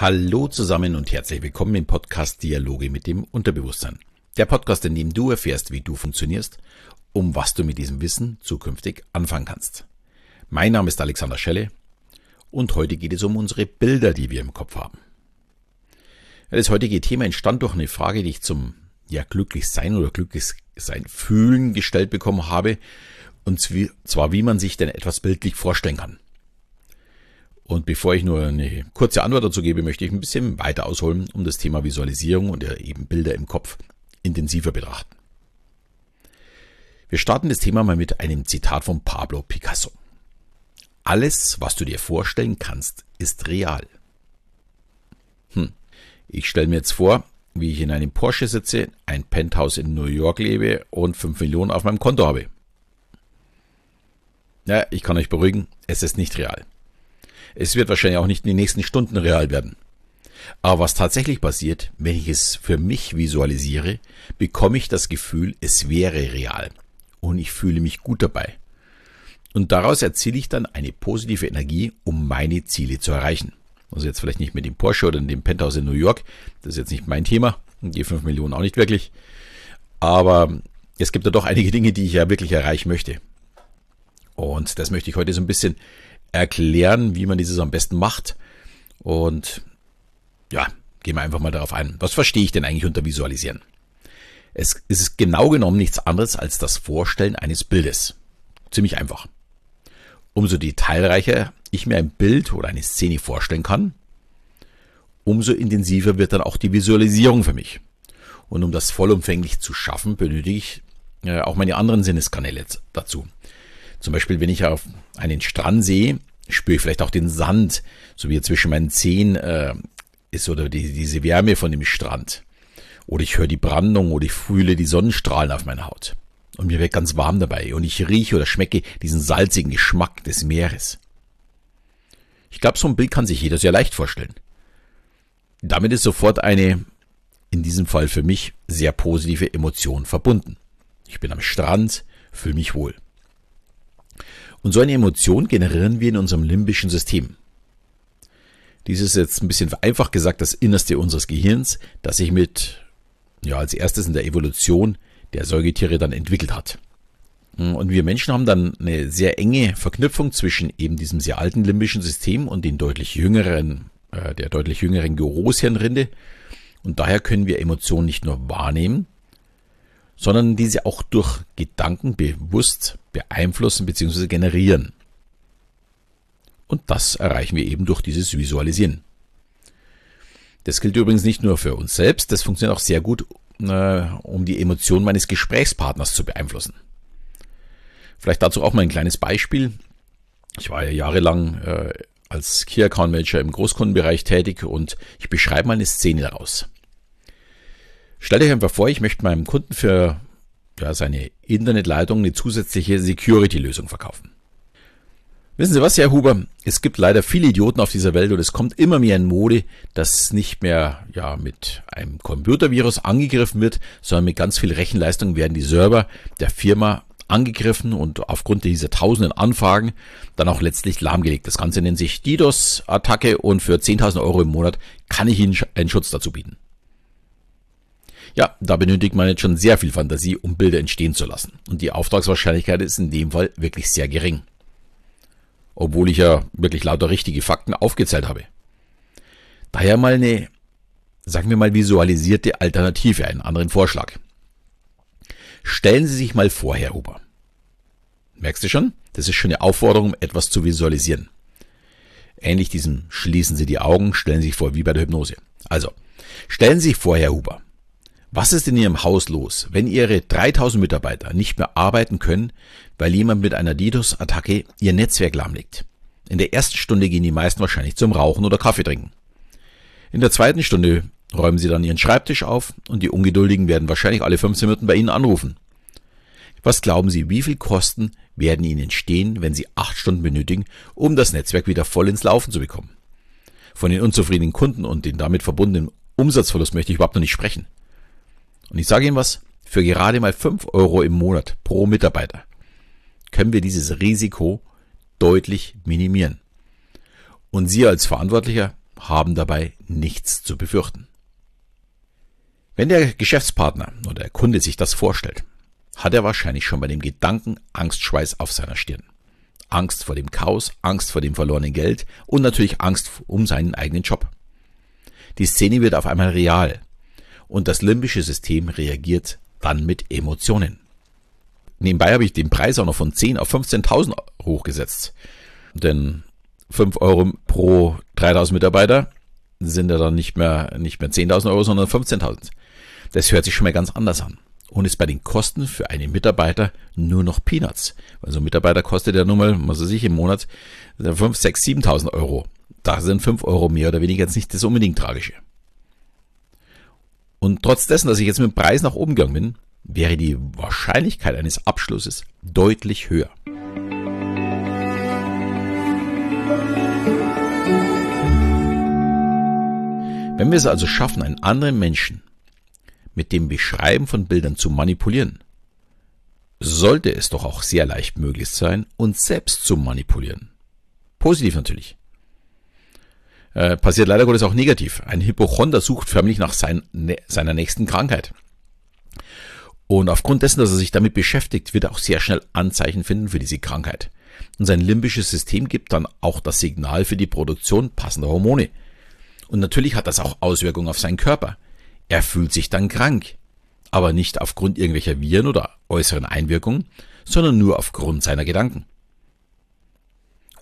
Hallo zusammen und herzlich willkommen im Podcast Dialoge mit dem Unterbewusstsein. Der Podcast, in dem du erfährst, wie du funktionierst, um was du mit diesem Wissen zukünftig anfangen kannst. Mein Name ist Alexander Schelle und heute geht es um unsere Bilder, die wir im Kopf haben. Das heutige Thema entstand durch eine Frage, die ich zum ja, glücklich sein oder glücklich sein fühlen gestellt bekommen habe. Und zwar, wie man sich denn etwas bildlich vorstellen kann. Und bevor ich nur eine kurze Antwort dazu gebe, möchte ich ein bisschen weiter ausholen, um das Thema Visualisierung und eben Bilder im Kopf intensiver betrachten. Wir starten das Thema mal mit einem Zitat von Pablo Picasso. Alles, was du dir vorstellen kannst, ist real. Hm. Ich stelle mir jetzt vor, wie ich in einem Porsche sitze, ein Penthouse in New York lebe und 5 Millionen auf meinem Konto habe. Ja, ich kann euch beruhigen, es ist nicht real. Es wird wahrscheinlich auch nicht in den nächsten Stunden real werden. Aber was tatsächlich passiert, wenn ich es für mich visualisiere, bekomme ich das Gefühl, es wäre real. Und ich fühle mich gut dabei. Und daraus erziele ich dann eine positive Energie, um meine Ziele zu erreichen. Also jetzt vielleicht nicht mit dem Porsche oder dem Penthouse in New York. Das ist jetzt nicht mein Thema. Und die 5 Millionen auch nicht wirklich. Aber es gibt ja doch einige Dinge, die ich ja wirklich erreichen möchte. Und das möchte ich heute so ein bisschen erklären, wie man dieses am besten macht. Und ja, gehen wir einfach mal darauf ein. Was verstehe ich denn eigentlich unter Visualisieren? Es ist genau genommen nichts anderes als das Vorstellen eines Bildes. Ziemlich einfach. Umso detailreicher ich mir ein Bild oder eine Szene vorstellen kann, umso intensiver wird dann auch die Visualisierung für mich. Und um das vollumfänglich zu schaffen, benötige ich äh, auch meine anderen Sinneskanäle dazu. Zum Beispiel, wenn ich auf einen Strand sehe, spüre ich vielleicht auch den Sand, so wie er zwischen meinen Zehen äh, ist oder die, diese Wärme von dem Strand. Oder ich höre die Brandung oder ich fühle die Sonnenstrahlen auf meiner Haut. Und mir wird ganz warm dabei und ich rieche oder schmecke diesen salzigen Geschmack des Meeres. Ich glaube, so ein Bild kann sich jeder sehr leicht vorstellen. Damit ist sofort eine, in diesem Fall für mich, sehr positive Emotion verbunden. Ich bin am Strand, fühle mich wohl. Und so eine Emotion generieren wir in unserem limbischen System. Dies ist jetzt ein bisschen vereinfacht gesagt das Innerste unseres Gehirns, das sich mit, ja, als erstes in der Evolution der Säugetiere dann entwickelt hat. Und wir Menschen haben dann eine sehr enge Verknüpfung zwischen eben diesem sehr alten limbischen System und den deutlich jüngeren, äh, der deutlich jüngeren Großhirnrinde. Und daher können wir Emotionen nicht nur wahrnehmen, sondern diese auch durch Gedanken bewusst beeinflussen bzw. generieren. Und das erreichen wir eben durch dieses Visualisieren. Das gilt übrigens nicht nur für uns selbst, das funktioniert auch sehr gut, äh, um die Emotionen meines Gesprächspartners zu beeinflussen. Vielleicht dazu auch mal ein kleines Beispiel. Ich war ja jahrelang äh, als Key Account Manager im Großkundenbereich tätig und ich beschreibe mal eine Szene daraus. Stell dir einfach vor, ich möchte meinem Kunden für ja, seine Internetleitung eine zusätzliche Security-Lösung verkaufen. Wissen Sie was, Herr Huber? Es gibt leider viele Idioten auf dieser Welt und es kommt immer mehr in Mode, dass nicht mehr ja, mit einem Computervirus angegriffen wird, sondern mit ganz viel Rechenleistung werden die Server der Firma angegriffen und aufgrund dieser tausenden Anfragen dann auch letztlich lahmgelegt. Das Ganze nennt sich DDoS-Attacke und für 10.000 Euro im Monat kann ich Ihnen einen Schutz dazu bieten. Ja, da benötigt man jetzt schon sehr viel Fantasie, um Bilder entstehen zu lassen. Und die Auftragswahrscheinlichkeit ist in dem Fall wirklich sehr gering. Obwohl ich ja wirklich lauter richtige Fakten aufgezählt habe. Daher mal eine, sagen wir mal, visualisierte Alternative, einen anderen Vorschlag. Stellen Sie sich mal vor, Herr Huber. Merkst du schon? Das ist schon eine Aufforderung, etwas zu visualisieren. Ähnlich diesem schließen Sie die Augen, stellen Sie sich vor, wie bei der Hypnose. Also, stellen Sie sich vor, Herr Huber. Was ist in Ihrem Haus los, wenn Ihre 3000 Mitarbeiter nicht mehr arbeiten können, weil jemand mit einer DDoS-Attacke Ihr Netzwerk lahmlegt? In der ersten Stunde gehen die meisten wahrscheinlich zum Rauchen oder Kaffee trinken. In der zweiten Stunde räumen Sie dann Ihren Schreibtisch auf und die Ungeduldigen werden wahrscheinlich alle 15 Minuten bei Ihnen anrufen. Was glauben Sie, wie viel Kosten werden Ihnen entstehen, wenn Sie acht Stunden benötigen, um das Netzwerk wieder voll ins Laufen zu bekommen? Von den unzufriedenen Kunden und den damit verbundenen Umsatzverlust möchte ich überhaupt noch nicht sprechen. Und ich sage Ihnen was, für gerade mal 5 Euro im Monat pro Mitarbeiter können wir dieses Risiko deutlich minimieren. Und Sie als Verantwortlicher haben dabei nichts zu befürchten. Wenn der Geschäftspartner oder der Kunde sich das vorstellt, hat er wahrscheinlich schon bei dem Gedanken Angstschweiß auf seiner Stirn. Angst vor dem Chaos, Angst vor dem verlorenen Geld und natürlich Angst um seinen eigenen Job. Die Szene wird auf einmal real und das limbische System reagiert dann mit Emotionen. Nebenbei habe ich den Preis auch noch von 10 auf 15.000 hochgesetzt. Denn 5 Euro pro 3000 Mitarbeiter sind ja dann nicht mehr, nicht mehr 10.000 Euro, sondern 15.000. Das hört sich schon mal ganz anders an. Und ist bei den Kosten für einen Mitarbeiter nur noch Peanuts. Weil so ein Mitarbeiter kostet ja nun mal, was weiß ich, im Monat 5, 6, 7.000 Euro. Da sind 5 Euro mehr oder weniger jetzt nicht das unbedingt Tragische. Und trotz dessen, dass ich jetzt mit dem Preis nach oben gegangen bin, wäre die Wahrscheinlichkeit eines Abschlusses deutlich höher. Wenn wir es also schaffen, einen anderen Menschen mit dem Beschreiben von Bildern zu manipulieren, sollte es doch auch sehr leicht möglich sein, uns selbst zu manipulieren. Positiv natürlich. Äh, passiert leider Gottes auch negativ. Ein Hypochonder sucht förmlich nach sein, ne, seiner nächsten Krankheit. Und aufgrund dessen, dass er sich damit beschäftigt, wird er auch sehr schnell Anzeichen finden für diese Krankheit. Und sein limbisches System gibt dann auch das Signal für die Produktion passender Hormone. Und natürlich hat das auch Auswirkungen auf seinen Körper. Er fühlt sich dann krank. Aber nicht aufgrund irgendwelcher Viren oder äußeren Einwirkungen, sondern nur aufgrund seiner Gedanken.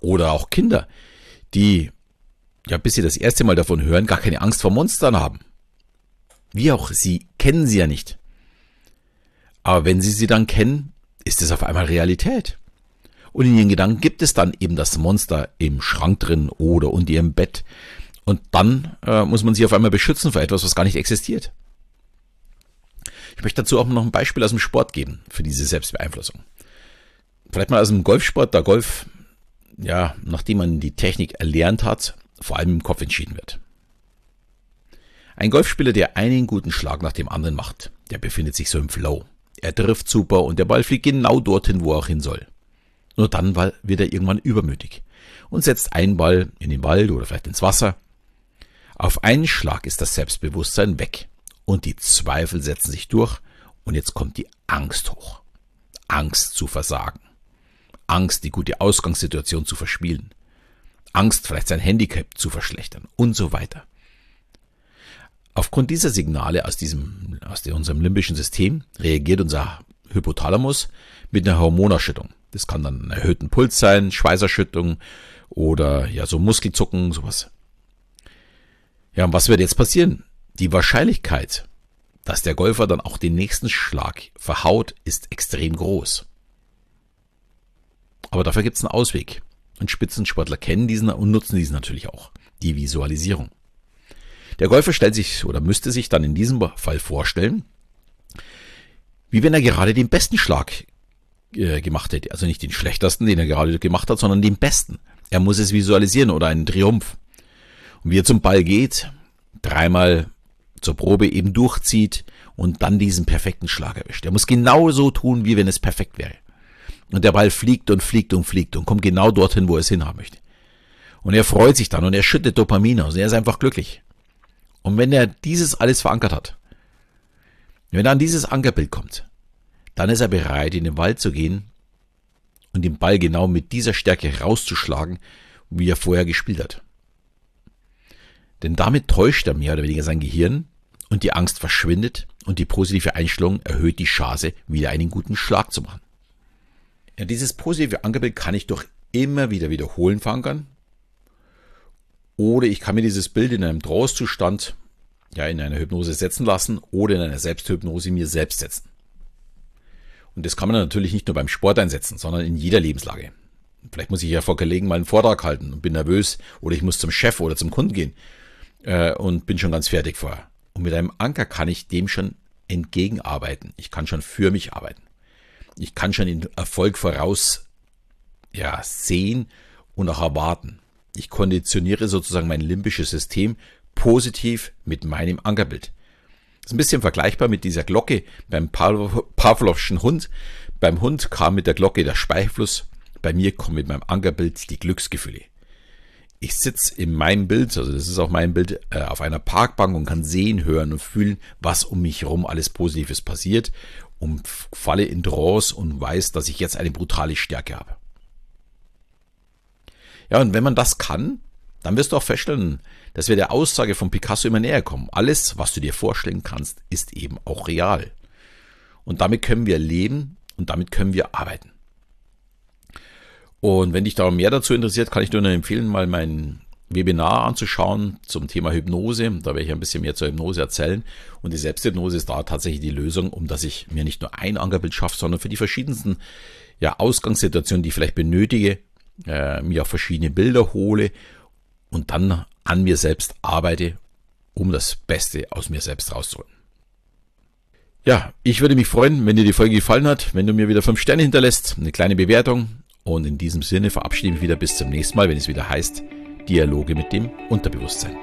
Oder auch Kinder, die, ja, bis sie das erste Mal davon hören, gar keine Angst vor Monstern haben. Wie auch, sie kennen sie ja nicht. Aber wenn sie sie dann kennen, ist es auf einmal Realität. Und in ihren Gedanken gibt es dann eben das Monster im Schrank drin oder unter ihrem Bett. Und dann äh, muss man sich auf einmal beschützen vor etwas, was gar nicht existiert. Ich möchte dazu auch noch ein Beispiel aus dem Sport geben für diese Selbstbeeinflussung. Vielleicht mal aus dem Golfsport, da Golf, ja, nachdem man die Technik erlernt hat, vor allem im Kopf entschieden wird. Ein Golfspieler, der einen guten Schlag nach dem anderen macht, der befindet sich so im Flow. Er trifft super und der Ball fliegt genau dorthin, wo er auch hin soll. Nur dann wird er irgendwann übermütig und setzt einen Ball in den Wald oder vielleicht ins Wasser. Auf einen Schlag ist das Selbstbewusstsein weg und die Zweifel setzen sich durch und jetzt kommt die Angst hoch. Angst zu versagen. Angst, die gute Ausgangssituation zu verspielen. Angst, vielleicht sein Handicap zu verschlechtern und so weiter. Aufgrund dieser Signale aus diesem, aus unserem limbischen System reagiert unser Hypothalamus mit einer Hormonerschüttung. Das kann dann einen erhöhten Puls sein, Schweißerschüttung oder ja, so Muskelzucken, sowas. Ja, und was wird jetzt passieren? Die Wahrscheinlichkeit, dass der Golfer dann auch den nächsten Schlag verhaut, ist extrem groß. Aber dafür gibt es einen Ausweg. Und Spitzensportler kennen diesen und nutzen diesen natürlich auch. Die Visualisierung. Der Golfer stellt sich oder müsste sich dann in diesem Fall vorstellen, wie wenn er gerade den besten Schlag äh, gemacht hätte. Also nicht den schlechtesten, den er gerade gemacht hat, sondern den besten. Er muss es visualisieren oder einen Triumph. Und wie er zum Ball geht, dreimal zur Probe eben durchzieht und dann diesen perfekten Schlag erwischt. Er muss genau so tun, wie wenn es perfekt wäre. Und der Ball fliegt und fliegt und fliegt und kommt genau dorthin, wo er es hinhaben möchte. Und er freut sich dann und er schüttet Dopamin aus und er ist einfach glücklich. Und wenn er dieses alles verankert hat, wenn dann dieses Ankerbild kommt, dann ist er bereit, in den Wald zu gehen und den Ball genau mit dieser Stärke rauszuschlagen, wie er vorher gespielt hat. Denn damit täuscht er mehr oder weniger sein Gehirn und die Angst verschwindet und die positive Einstellung erhöht die Chance, wieder einen guten Schlag zu machen. Ja, dieses positive Ankerbild kann ich durch immer wieder wiederholen verankern oder ich kann mir dieses Bild in einem Trance-Zustand, ja, in einer Hypnose setzen lassen oder in einer Selbsthypnose mir selbst setzen. Und das kann man natürlich nicht nur beim Sport einsetzen, sondern in jeder Lebenslage. Vielleicht muss ich ja vor Kollegen mal einen Vortrag halten und bin nervös oder ich muss zum Chef oder zum Kunden gehen äh, und bin schon ganz fertig vorher. Und mit einem Anker kann ich dem schon entgegenarbeiten. Ich kann schon für mich arbeiten. Ich kann schon den Erfolg voraus ja, sehen und auch erwarten. Ich konditioniere sozusagen mein limbisches System positiv mit meinem Ankerbild. Das ist ein bisschen vergleichbar mit dieser Glocke beim Pavlovschen Hund. Beim Hund kam mit der Glocke der Speichelfluss, bei mir kommen mit meinem Ankerbild die Glücksgefühle. ich sitze in meinem Bild, also das ist auch mein Bild, äh, auf einer Parkbank und kann sehen, hören und fühlen, was um mich herum alles Positives passiert und falle in Trance und weiß, dass ich jetzt eine brutale Stärke habe. Ja, und wenn man das kann, dann wirst du auch feststellen, dass wir der Aussage von Picasso immer näher kommen. Alles, was du dir vorstellen kannst, ist eben auch real. Und damit können wir leben und damit können wir arbeiten. Und wenn dich da mehr dazu interessiert, kann ich dir nur empfehlen, mal mein Webinar anzuschauen zum Thema Hypnose. Da werde ich ein bisschen mehr zur Hypnose erzählen. Und die Selbsthypnose ist da tatsächlich die Lösung, um dass ich mir nicht nur ein Ankerbild schaffe, sondern für die verschiedensten ja, Ausgangssituationen, die ich vielleicht benötige, äh, mir auch verschiedene Bilder hole und dann an mir selbst arbeite, um das Beste aus mir selbst rauszuholen. Ja, ich würde mich freuen, wenn dir die Folge gefallen hat, wenn du mir wieder fünf Sterne hinterlässt, eine kleine Bewertung. Und in diesem Sinne verabschiede ich mich wieder bis zum nächsten Mal, wenn es wieder heißt Dialoge mit dem Unterbewusstsein.